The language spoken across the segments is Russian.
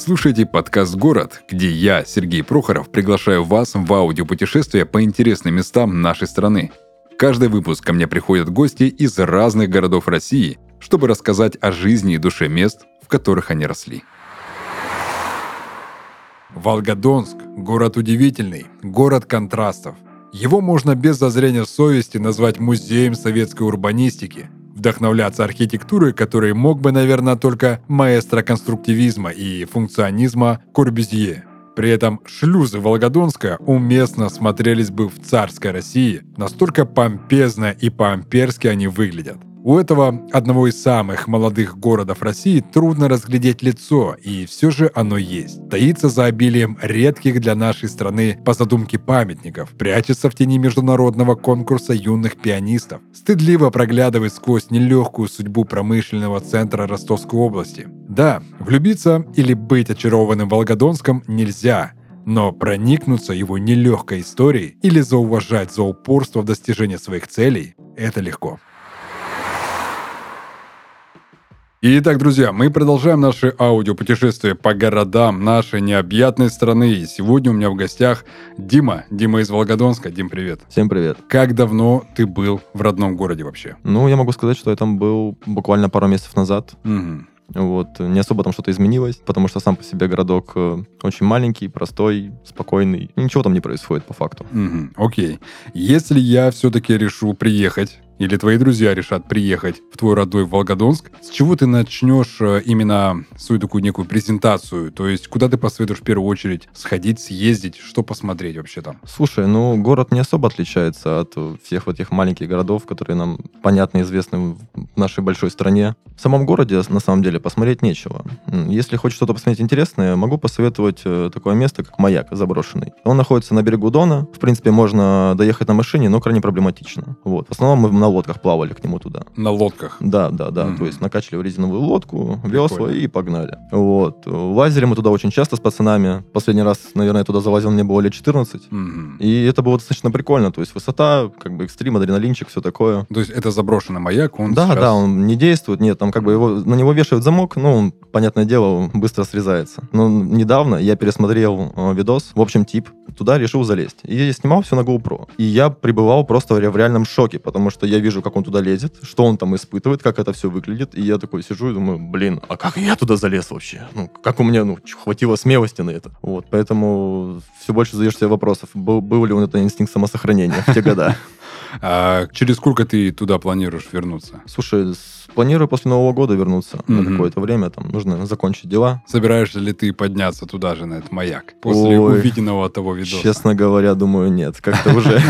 Слушаете подкаст «Город», где я, Сергей Прохоров, приглашаю вас в аудиопутешествие по интересным местам нашей страны. Каждый выпуск ко мне приходят гости из разных городов России, чтобы рассказать о жизни и душе мест, в которых они росли. Волгодонск – город удивительный, город контрастов. Его можно без зазрения совести назвать музеем советской урбанистики – вдохновляться архитектурой, которой мог бы, наверное, только маэстро конструктивизма и функционизма Корбюзье. При этом шлюзы Волгодонска уместно смотрелись бы в царской России, настолько помпезно и по-амперски они выглядят. У этого одного из самых молодых городов России трудно разглядеть лицо, и все же оно есть. Таится за обилием редких для нашей страны по задумке памятников, прячется в тени международного конкурса юных пианистов, стыдливо проглядывает сквозь нелегкую судьбу промышленного центра Ростовской области. Да, влюбиться или быть очарованным Волгодонском нельзя, но проникнуться его нелегкой историей или зауважать за упорство в достижении своих целей – это легко. Итак, друзья, мы продолжаем наше аудиопутешествие по городам нашей необъятной страны. И сегодня у меня в гостях Дима. Дима из Волгодонска. Дим, привет. Всем привет. Как давно ты был в родном городе вообще? Ну, я могу сказать, что я там был буквально пару месяцев назад. Угу. Вот. Не особо там что-то изменилось, потому что сам по себе городок э, очень маленький, простой, спокойный. Ничего там не происходит по факту. Угу. Окей. Если я все-таки решу приехать или твои друзья решат приехать в твой родной Волгодонск, с чего ты начнешь э, именно свою такую некую презентацию? То есть куда ты посоветуешь в первую очередь сходить, съездить, что посмотреть вообще там? Слушай, ну город не особо отличается от всех вот этих маленьких городов, которые нам понятно известны в нашей большой стране. В самом городе на самом деле посмотреть нечего. Если хочешь что-то посмотреть интересное, могу посоветовать э, такое место, как Маяк заброшенный. Он находится на берегу Дона. В принципе, можно доехать на машине, но крайне проблематично. Вот. В основном мы на лодках плавали к нему туда. На лодках? Да, да, да. Mm-hmm. То есть накачали в резиновую лодку, весла Прикольно. и погнали. Вот. Лазили мы туда очень часто с пацанами. Последний раз, наверное, я туда залазил, мне было лет 14. Mm-hmm. И это было достаточно прикольно. То есть высота, как бы экстрим, адреналинчик, все такое. То есть это заброшенный маяк, он Да, сейчас... да, он не действует, нет, там как бы его, на него вешают замок, ну, он, понятное дело, быстро срезается. Но недавно я пересмотрел э, видос, в общем, тип, туда решил залезть. И я снимал все на GoPro. И я пребывал просто в реальном шоке, потому что я вижу, как он туда лезет, что он там испытывает, как это все выглядит. И я такой сижу и думаю, блин, а как я туда залез вообще? Ну, как у меня, ну, хватило смелости на это? Вот, поэтому все больше задаешь себе вопросов, был, был ли он это инстинкт самосохранения в те года. А через сколько ты туда планируешь вернуться? Слушай, планирую после Нового года вернуться mm-hmm. на какое-то время. Там нужно закончить дела. Собираешься ли ты подняться туда же, на этот маяк? После Ой, увиденного того видоса? Честно говоря, думаю, нет. Как-то уже...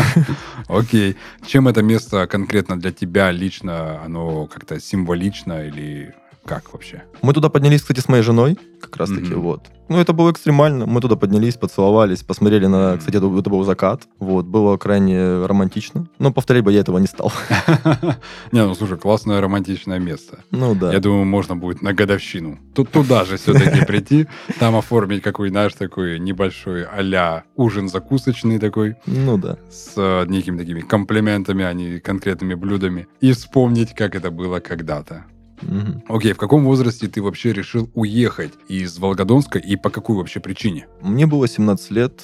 Окей. Чем это место конкретно для тебя лично? Оно как-то символично или как вообще? Мы туда поднялись, кстати, с моей женой, как раз таки, mm-hmm. вот. Ну, это было экстремально. Мы туда поднялись, поцеловались, посмотрели на... Кстати, это, это был закат. Вот, было крайне романтично. Но повторять бы я этого не стал. Не, ну, слушай, классное романтичное место. Ну, да. Я думаю, можно будет на годовщину. Тут туда же все-таки прийти, там оформить какой, знаешь, такой небольшой а ужин закусочный такой. Ну, да. С э, некими такими комплиментами, а не конкретными блюдами. И вспомнить, как это было когда-то. Угу. Окей, в каком возрасте ты вообще решил уехать из Волгодонска и по какой вообще причине? Мне было 17 лет,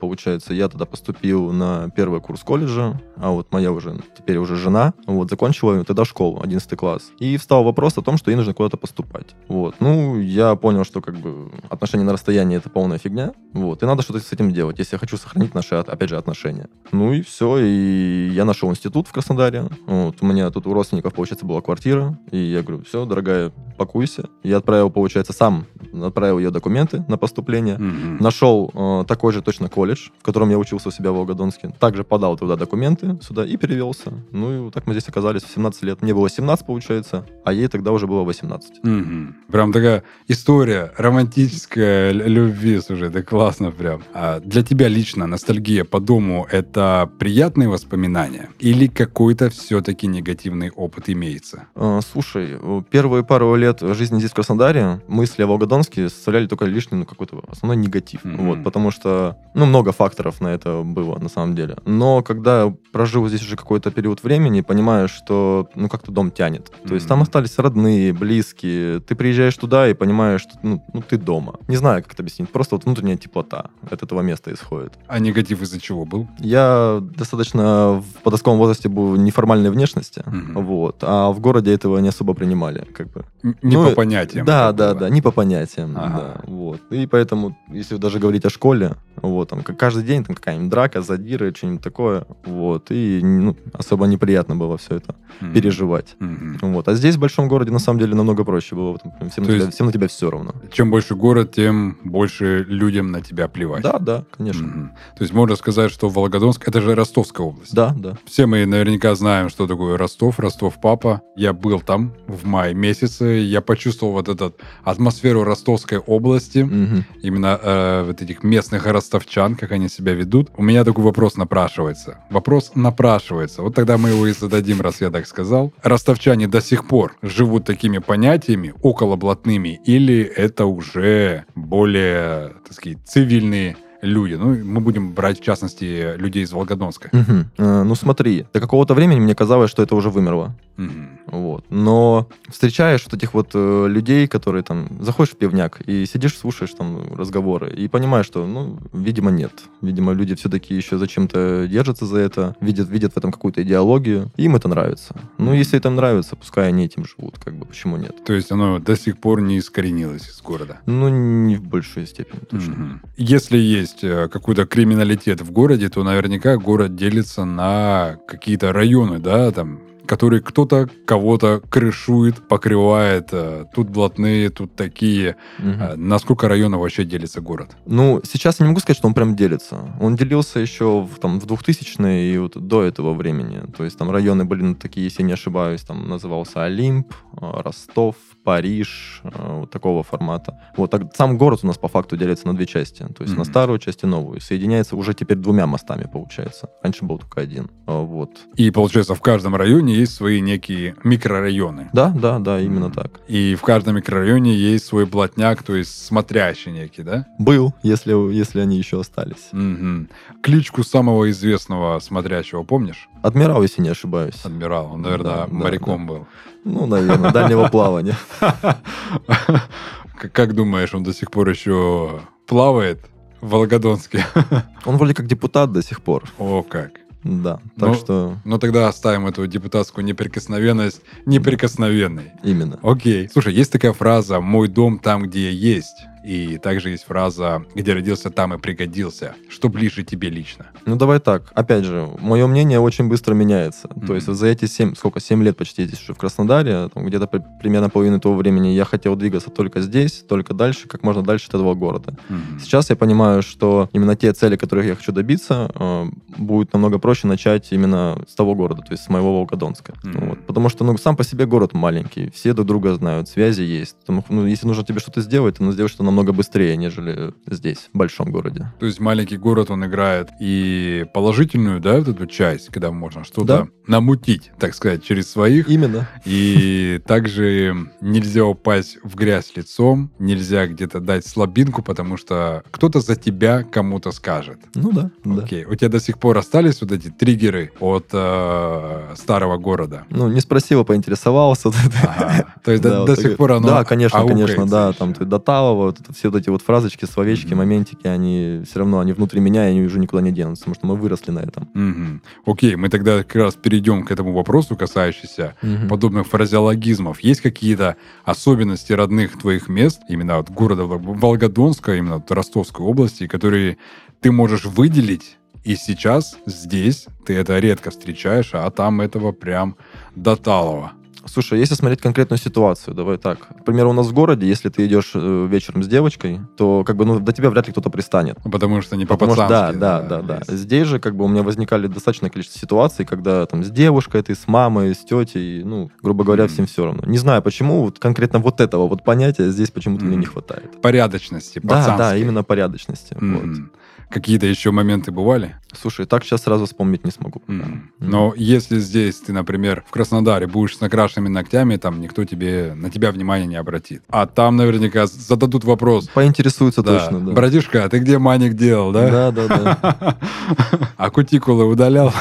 получается, я тогда поступил на первый курс колледжа, а вот моя уже, теперь уже жена, вот, закончила тогда школу, 11 класс. И встал вопрос о том, что ей нужно куда-то поступать. Вот, ну, я понял, что как бы отношения на расстоянии это полная фигня, вот, и надо что-то с этим делать, если я хочу сохранить наши, опять же, отношения. Ну и все, и я нашел институт в Краснодаре, вот, у меня тут у родственников, получается, была квартира, и я говорю, все, дорогая, пакуйся. Я отправил, получается, сам отправил ее документы на поступление, mm-hmm. нашел э, такой же точно колледж, в котором я учился у себя в Волгодонске. Также подал туда документы сюда и перевелся. Ну и вот так мы здесь оказались в 17 лет. Мне было 17, получается, а ей тогда уже было 18. Угу. Прям такая история романтическая любви, слушай, это классно прям. А для тебя лично ностальгия по дому — это приятные воспоминания? Или какой-то все-таки негативный опыт имеется? А, слушай, первые пару лет жизни здесь в Краснодаре мысли о Волгодонске составляли только лишний, ну, какой-то основной негатив. mm Вот, потому что ну, много факторов на это было, на самом деле. Но когда прожил здесь уже какой-то период времени, понимаешь, что, ну, как-то дом тянет. То есть там остались родные, близкие. Ты приезжаешь туда и понимаешь, что, ну, ну, ты дома. Не знаю, как это объяснить. Просто вот внутренняя теплота от этого места исходит. А негатив из-за чего был? Я достаточно в подростковом возрасте был неформальной внешности, Мгм. вот, а в городе этого не особо принимали, как бы. Н- Не Ну, по понятиям. Да, да, было. да, не по понятиям, Ага. да, вот. И поэтому, если даже говорить о школе, вот, там, каждый день там какая-нибудь драка, задиры, что-нибудь такое, вот, и ну, особо неприятно было все это Мгм. переживать. Мгм. Вот. А здесь, в большом городе, на самом деле, намного проще было. Всем, на, тебя, всем на тебя все равно. Чем больше город, тем больше людям на тебя плевать. Да, да, конечно. Мгм. То есть можно сказать, что Волгодонск это же Ростовская область. Да, да. Все мы наверняка знаем, что такое Ростов, Ростов папа. Я был там в мае месяце, я почувствовал вот эту атмосферу Ростовской области, Мгм. именно э, вот этих местных ростовчан, как они себя ведут. У меня такой вопрос напрашивается. Вопрос напрашивается. Вот тогда мы его и зададим, раз я так сказал. Ростовчане до сих пор живут такими понятиями околоблатными или это уже более, так сказать, цивильные люди? Ну, мы будем брать, в частности, людей из Волгодонска. Мгм. Э, Ну смотри, до какого-то времени мне казалось, что это уже вымерло. Мгм. Вот. Но встречаешь вот этих вот э, людей, которые там заходишь в пивняк и сидишь, слушаешь там разговоры и понимаешь, что, ну, видимо, нет. Видимо, люди все-таки еще зачем-то держатся за это, видят, видят в этом какую-то идеологию, и им это нравится. Ну, если это нравится, пускай они этим живут, как бы, почему нет? То есть оно до сих пор не искоренилось из города. Ну, не в большей степени, точно. Мгм. Если есть э, какой-то криминалитет в городе, то наверняка город делится на какие-то районы, да, там, которые кто-то кого-то крышует, покрывает. э, Тут блатные, тут такие. Мгм. Э, На сколько районов вообще делится город? Ну, сейчас я не могу сказать, что он прям делится. Он делился еще в, там, в 2000-е и вот до этого времени. То есть там районы были ну, такие, если не ошибаюсь, там назывался Олимп, э, Ростов, Париж, вот такого формата. Вот так, сам город у нас по факту делится на две части. То есть на Мгм. старую часть и новую. Соединяется уже теперь двумя мостами, получается. Раньше был только один. Вот. И получается, в каждом районе есть свои некие микрорайоны. Да, да, да, именно Мгм. так. И в каждом микрорайоне есть свой блатняк, то есть смотрящий некий, да? Был, если, если они еще остались. Мгм. Кличку самого известного смотрящего помнишь? Адмирал, если не ошибаюсь. Адмирал. Он, наверное, Да, да, моряком был. Ну, наверное, дальнего плавания. Как- Как думаешь, он до сих пор еще плавает в Волгодонске? Он вроде как депутат до сих пор. О, как. Да, так Ну, что Ну тогда оставим эту депутатскую неприкосновенность неприкосновенной. именно. Окей. Слушай, есть такая фраза «мой дом там, где я есть». И также есть фраза «где родился, там и пригодился». Что ближе тебе лично? Ну, давай так. Опять же, мое мнение очень быстро меняется. Мгм. То есть за эти 7, сколько, 7 лет почти здесь уже в Краснодаре, где-то при- примерно половину того времени я хотел двигаться только здесь, только дальше, как можно дальше от этого города. Мгм. Сейчас я понимаю, что именно те цели, которых я хочу добиться, э, будет намного проще начать именно с того города, то есть с моего Волгодонска. Мгм. Вот. Потому что, ну, сам по себе город маленький, все друг друга знают, связи есть. Потому, ну, если нужно тебе что-то сделать, то нужно сделать что-то намного быстрее, нежели здесь, в большом городе. То есть маленький город, он играет и положительную, да, вот эту часть, когда можно что-то Да. намутить, так сказать, через своих. Именно. И также нельзя упасть в грязь лицом, нельзя где-то дать слабинку, потому что кто-то за тебя кому-то скажет. Ну да, да. Окей. У тебя до сих пор остались вот эти триггеры от э, старого города? Ну, не а поинтересовался. Ага. То есть Да, до, вот до так- сих пор оно Да, конечно, конечно, да. Там ты до Талова, это, все вот эти вот фразочки, словечки, Мгм. моментики, они все равно, они внутри меня, и они уже никуда не денутся, потому что мы выросли на этом. Мгм. Окей, мы тогда как раз перейдем к этому вопросу, касающийся подобных фразеологизмов. Есть какие-то особенности родных твоих мест, именно от города Вол- Волгодонска, именно от Ростовской области, которые ты можешь выделить, и сейчас здесь ты это редко встречаешь, а там этого прям до талого. Слушай, если смотреть конкретную ситуацию, давай так. К примеру, у нас в городе, если ты идешь э, вечером с девочкой, то как бы ну, до тебя вряд ли кто-то пристанет. Ну, Потому что не Потому что, да, да, да, да. есть. Здесь же как бы у меня возникали достаточное количество ситуаций, когда там с девушкой ты, с мамой, с тетей, ну, грубо говоря, Мгм. всем все равно. Не знаю, почему вот конкретно вот этого вот понятия здесь почему-то мне Мгм. не хватает. Порядочности, Да, да, пацанской. именно порядочности. Мгм. Вот. Какие-то еще моменты бывали? Слушай, так сейчас сразу вспомнить не смогу. М. Но если здесь ты, например, в Краснодаре будешь с накрашенными ногтями, там никто тебе на тебя внимания не обратит. А там наверняка зададут вопрос. Поинтересуются Да, точно, да. Братишка, а ты где маник делал, да? Да, да, да. А кутикулы удалял?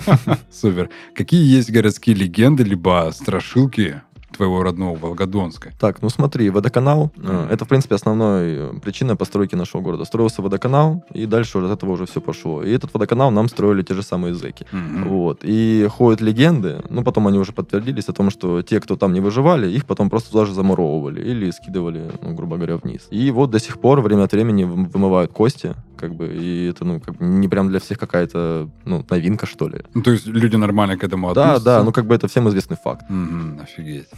Супер. Какие есть городские легенды, либо страшилки твоего родного Волгодонска? Так, ну смотри, водоканал, э, это, в принципе, основной э, причина постройки нашего города. Строился водоканал, и дальше от этого уже все пошло. И этот водоканал нам строили те же самые зэки. Мгм. Вот. И ходят легенды, ну, потом они уже подтвердились о том, что те, кто там не выживали, их потом просто туда же замуровывали или скидывали, ну, грубо говоря, вниз. И вот до сих пор время от времени вым- вымывают кости, как бы, и это, ну, как бы не прям для всех какая-то, ну, новинка, что ли. Ну, то есть люди нормально к этому Да, относятся? да, ну, как бы это всем известный факт. Мгм, офигеть.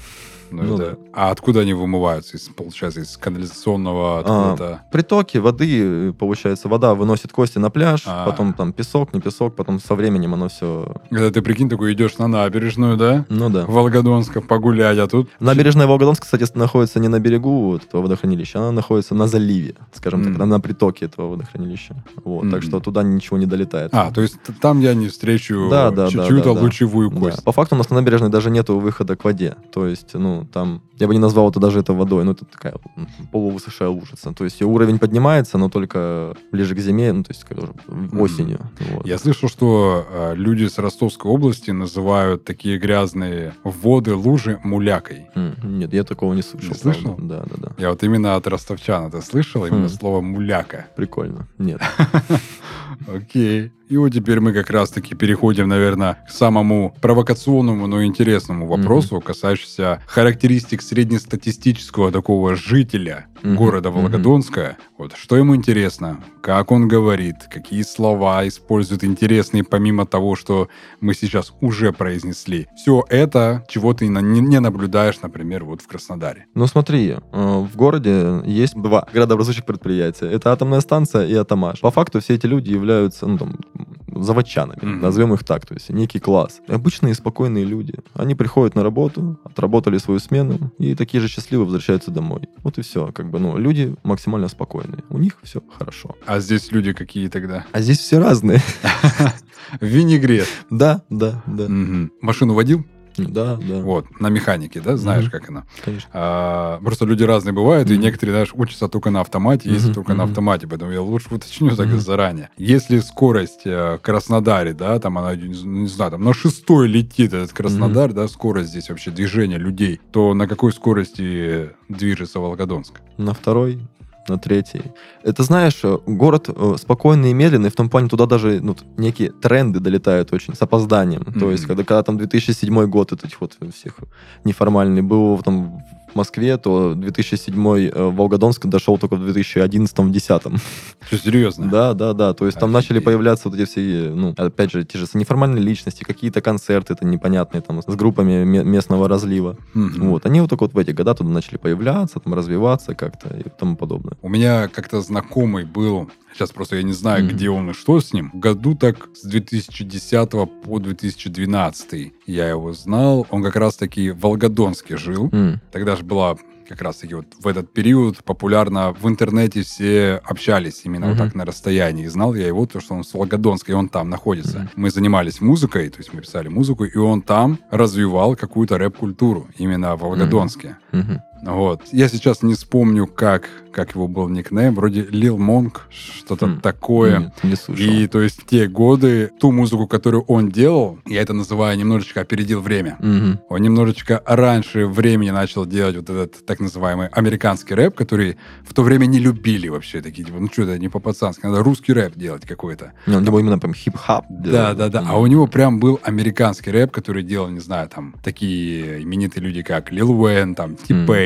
Ну, Ну это- А откуда они вымываются? Из, получается, из канализационного А? Притоки воды, э, получается, вода выносит кости на пляж, А. потом там песок, не песок, потом со временем оно все... Когда ты, прикинь, такой идешь на набережную, да? Ну да. Волгодонска погулять, а тут... Набережная Волгодонска, кстати, находится не на берегу вот этого водохранилища, она находится на заливе, скажем Мгм. так, на, на притоке этого водохранилища. Вот, Мгм. так что туда ничего не долетает. А, то есть там я не встречу Да, да, да, чью-то да, да. лучевую Да. кость. По факту у нас на набережной даже нету выхода к воде. То есть, ну, там, я бы не назвал это даже это водой, ну, это такая м, полувысохшая лужица. То есть, и уровень поднимается, но только ближе к зиме, ну, то есть, уже осенью. Вот. Я слышал, что э, люди с Ростовской области называют такие грязные воды, лужи мулякой. М, Нет, я такого не слышал. Не слышал? Да, да, да. Я вот именно от ростовчан это слышал, именно Хм. слово муляка. Прикольно. Нет. Окей. И вот теперь мы как раз-таки переходим, наверное, к самому провокационному, но интересному вопросу, касающемуся характеристик среднестатистического такого жителя Мгм, города. Волгодонска. Вот что ему интересно, как он говорит, какие слова использует интересные, помимо того, что мы сейчас уже произнесли. Все это, чего ты не наблюдаешь, например, вот в Краснодаре. Ну смотри, э, в городе есть два градообразующих предприятия. Это атомная станция и Атомаш. По факту все эти люди являются, ну, там, заводчанами, Мгм. назовем их так, то есть некий класс. Обычные спокойные люди. Они приходят на работу, отработали свою смену и такие же счастливые возвращаются домой. Вот и все, как бы, ну, люди максимально спокойные. У них все хорошо. А здесь люди какие тогда? А здесь все разные. Винегрет. Да, да, да. Машину водил? Да, да, Вот, на механике, да, знаешь, Мгм. как она. конечно. А, просто люди разные бывают, и Мгм. некоторые, знаешь, учатся только на автомате, Мгм, только на мгм. автомате, поэтому я лучше уточню так Мгм. заранее. Если скорость э, Краснодаре, да, там она, не не знаю, там на шестой летит этот Краснодар, да, скорость здесь вообще движения людей, то на какой скорости движется Волгодонск? на второй, на третий. Это, знаешь, э, город э, спокойный и медленный, в том плане туда даже ну, некие тренды долетают очень с опозданием. То Мгм. есть, когда, когда там 2007 год этих вот всех неформальный был там в Москве, то 2007 э, Волгодонск дошел только в 2011-2010. Что, серьезно? Да, да, да. То есть там Офигеть. начали появляться вот эти все, ну, опять же, те же неформальные личности, какие-то концерты это непонятные там с группами ме- местного разлива. Мгм. Вот. Они вот так вот в эти года туда начали появляться, там развиваться как-то и тому подобное. У меня как-то знакомый был, сейчас просто я не знаю, Мгм. где он и что с ним. В году так с 2010 по 2012 я его знал. Он как раз-таки в Волгодонске жил. М. Тогда же была как раз-таки вот в этот период популярно в интернете все общались именно вот Мгм. так на расстоянии. И знал я его, то, что он с Волгодонска, и он там находится. Мгм. Мы занимались музыкой, то есть мы писали музыку, и он там развивал какую-то рэп-культуру именно в Волгодонске. Мгм. Вот. Я сейчас не вспомню, как, как его был никнейм. Вроде Лил Монг, что-то Хм. такое. Нет, не слышал. И то есть те годы ту музыку, которую он делал, я это называю немножечко опередил время. Мгм. Он немножечко раньше времени начал делать вот этот так называемый американский рэп, который в то время не любили вообще. Такие, типа, ну что это не по-пацански, надо русский рэп делать какой-то. Не, У него именно прям хип-хоп. Да, да, да. А у него прям был американский рэп, который делал, не знаю, там, такие именитые люди, как Lil Wayne, там,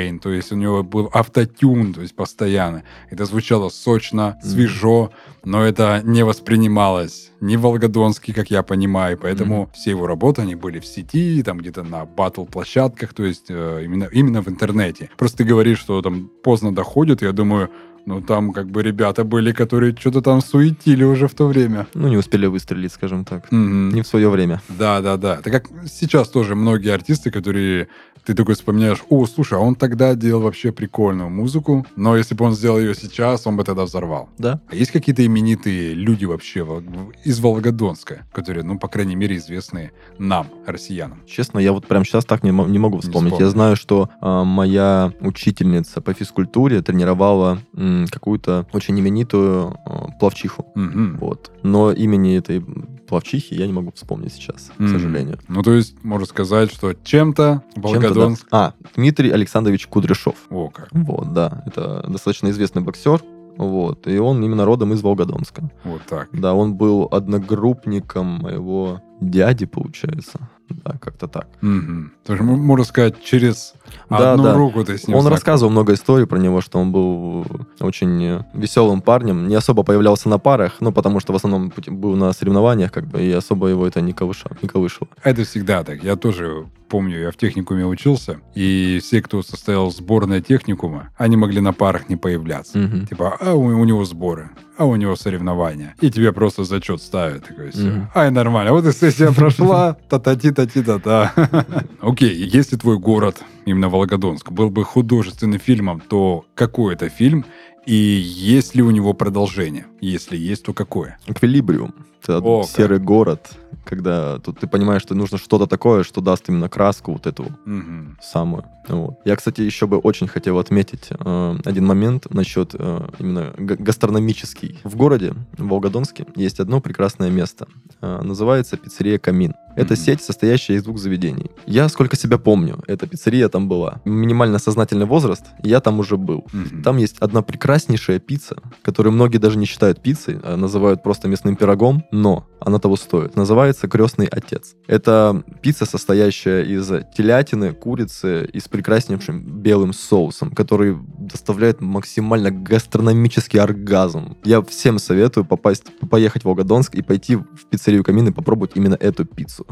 T-Pain. То есть у него был autotune, то есть постоянно. Это звучало сочно, свежо, но это не воспринималось ни в Волгодонске, как я понимаю. Поэтому все его работы, они были в сети, там где-то на батл-площадках, то есть э, именно, именно в интернете. Просто ты говоришь, что там поздно доходит, я думаю, Ну, там как бы ребята были, которые что-то там суетили уже в то время. Ну, не успели выстрелить, скажем так. Мгм. Не в свое время. Да, да, да. Это как сейчас тоже многие артисты, которые ты такой вспоминаешь, о, слушай, а он тогда делал вообще прикольную музыку, но если бы он сделал ее сейчас, он бы тогда взорвал. Да. А есть какие-то именитые люди вообще во- из Волгодонска, которые, ну, по крайней мере, известны нам, россиянам? Честно, я вот прям сейчас так не, не могу вспомнить. вспомнишь. Я знаю, что а, моя учительница по физкультуре тренировала м, какую-то очень именитую а, плавчиху. Мгм. Вот. Но имени этой плавчихи я не могу вспомнить сейчас, к Мгм. сожалению. Ну, то есть, можно сказать, что чем-то Чем-то, да. Волгодонск... А, Дмитрий Александрович Кудряшов. О, как. Вот, да. Это достаточно известный боксер. Вот. И он именно родом из Волгодонска. Вот так. Да, он был одногруппником моего дяди, получается. Да, как-то так. Мгм. То есть, можно сказать, через Да, одну да. руку ты с ним Он знаком. рассказывал много историй про него, что он был очень веселым парнем, не особо появлялся на парах, ну, потому что в основном был на соревнованиях, как бы, и особо его это не колышало. Не колышало. Это всегда так. Я тоже помню, я в техникуме учился, и все, кто состоял сборной техникума, они могли на парах не появляться. Мгм. Типа, а у, у него сборы, а у него соревнования. И тебе просто зачет ставят. Такой, все. Мгм. Ай, нормально. Вот и сессия прошла, та-та-ти-та-ти-та-та. Окей, если твой город, именно Волгодонск, был бы художественным фильмом, то какой это фильм? И есть ли у него продолжение? Если есть, то какое? Эквилибриум. Это О, как. серый город, когда тут ты понимаешь, что нужно что-то такое, что даст именно краску вот эту Мгм. самую. Вот. Я, кстати, еще бы очень хотел отметить э, один момент насчет э, именно га- гастрономический. В городе, в Волгодонске, есть одно прекрасное место. Э, называется пиццерия «Камин». Это сеть, состоящая из двух заведений. Я, сколько себя помню, эта пиццерия там была. Минимально сознательный возраст, я там уже был. Там есть одна прекраснейшая пицца, которую многие даже не считают пиццей, а называют просто мясным пирогом, но она того стоит. Называется «Крестный отец». Это пицца, состоящая из телятины, курицы и с прекраснейшим белым соусом, который доставляет максимально гастрономический оргазм. Я всем советую попасть, поехать в Волгодонск и пойти в пиццерию «Камин» и попробовать именно эту пиццу.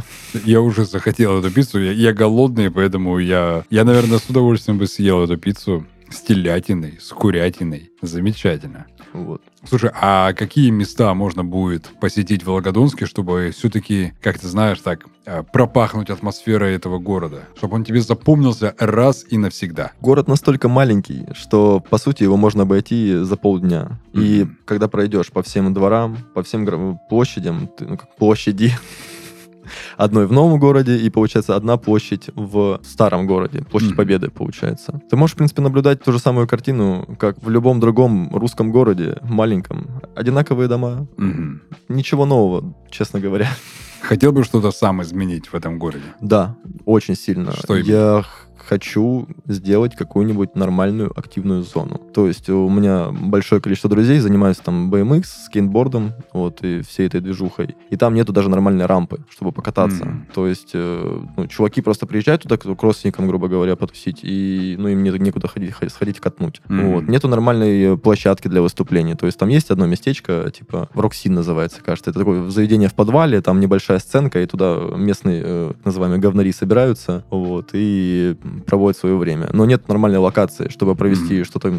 Я уже захотел эту пиццу. Я, я голодный, поэтому я, я, наверное, с удовольствием бы съел эту пиццу с телятиной, с курятиной. Замечательно. Вот. Слушай, а какие места можно будет посетить в Волгодонске, чтобы все-таки, как ты знаешь, так э, пропахнуть атмосферой этого города? Чтобы он тебе запомнился раз и навсегда. Город настолько маленький, что, по сути, его можно обойти за полдня. И Мгм. когда пройдешь по всем дворам, по всем площадям, ты- ну, как площади, одной в новом городе и, получается, одна площадь в старом городе, площадь Мгм. Победы, получается. Ты можешь, в принципе, наблюдать ту же самую картину, как в любом другом русском городе, маленьком. Одинаковые дома, Мгм. ничего нового, честно говоря. Хотел бы что-то сам изменить в этом городе? Да, очень сильно. Что именно? Я хочу сделать какую-нибудь нормальную активную зону. То есть у меня большое количество друзей занимаются там BMX, скейтбордом, вот, и всей этой движухой. И там нету даже нормальной рампы, чтобы покататься. Мгм. То есть э, ну, чуваки просто приезжают туда к кроссникам, грубо говоря, потусить, и ну, им нет некуда ходить, ходить- сходить катнуть. Мгм. Вот. Нету нормальной площадки для выступления. То есть там есть одно местечко, типа Роксин называется, кажется. Это такое заведение в подвале, там небольшая сценка, и туда местные, э, называемые, говнари собираются, вот, и проводят свое время. Но нет нормальной локации, чтобы провести Мгм. что-то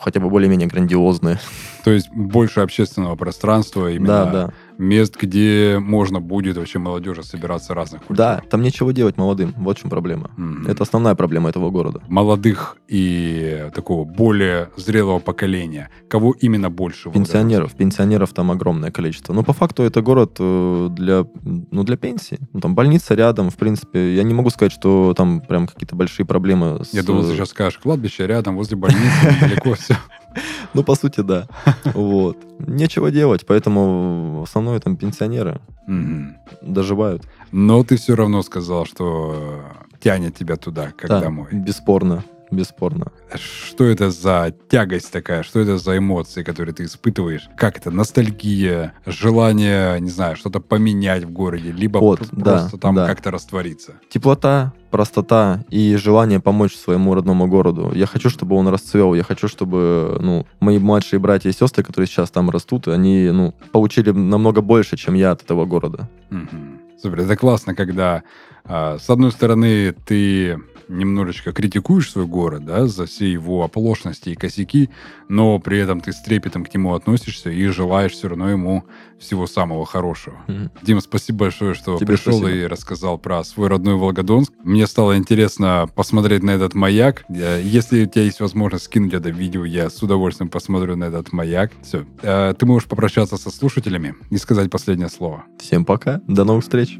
хотя бы более-менее грандиозное. То есть больше общественного пространства, именно Да, да. Мест, где можно будет вообще молодежи собираться разных культур. Да, там нечего делать молодым. Вот в чем проблема. Мгм. Это основная проблема этого города. молодых и такого более зрелого поколения. Кого именно больше? Пенсионеров. Пенсионеров там огромное количество. Но по факту это город э, для, ну, для пенсии. Ну, там больница рядом, в принципе. Я не могу сказать, что там прям какие-то большие проблемы. с- Я думал, ты сейчас скажешь, кладбище рядом, возле больницы, недалеко все. Ну, по сути, да. Вот. Нечего делать, поэтому в основном там пенсионеры доживают. Но ты все равно сказал, что тянет тебя туда, как домой. Бесспорно. Бесспорно. Что это за тягость такая? Что это за эмоции, которые ты испытываешь? Как это? Ностальгия, желание, не знаю, что-то поменять в городе, либо Вот, пр- да, просто там да. как-то раствориться? Теплота, простота и желание помочь своему родному городу. Я хочу, чтобы он расцвел. Я хочу, чтобы ну, мои младшие братья и сестры, которые сейчас там растут, они ну, получили намного больше, чем я от этого города. Мгм. Супер, это классно, когда а, с одной стороны ты немножечко критикуешь свой город, да, за все его оплошности и косяки, но при этом ты с трепетом к нему относишься и желаешь все равно ему всего самого хорошего. Мгм. Дима, спасибо большое, что Тебе пришел спасибо. и рассказал про свой родной Волгодонск. Мне стало интересно посмотреть на этот маяк. Я- Если у тебя есть возможность скинуть это видео, я с удовольствием посмотрю на этот маяк. Все. Ты можешь попрощаться со слушателями и сказать последнее слово. Всем пока, до новых встреч.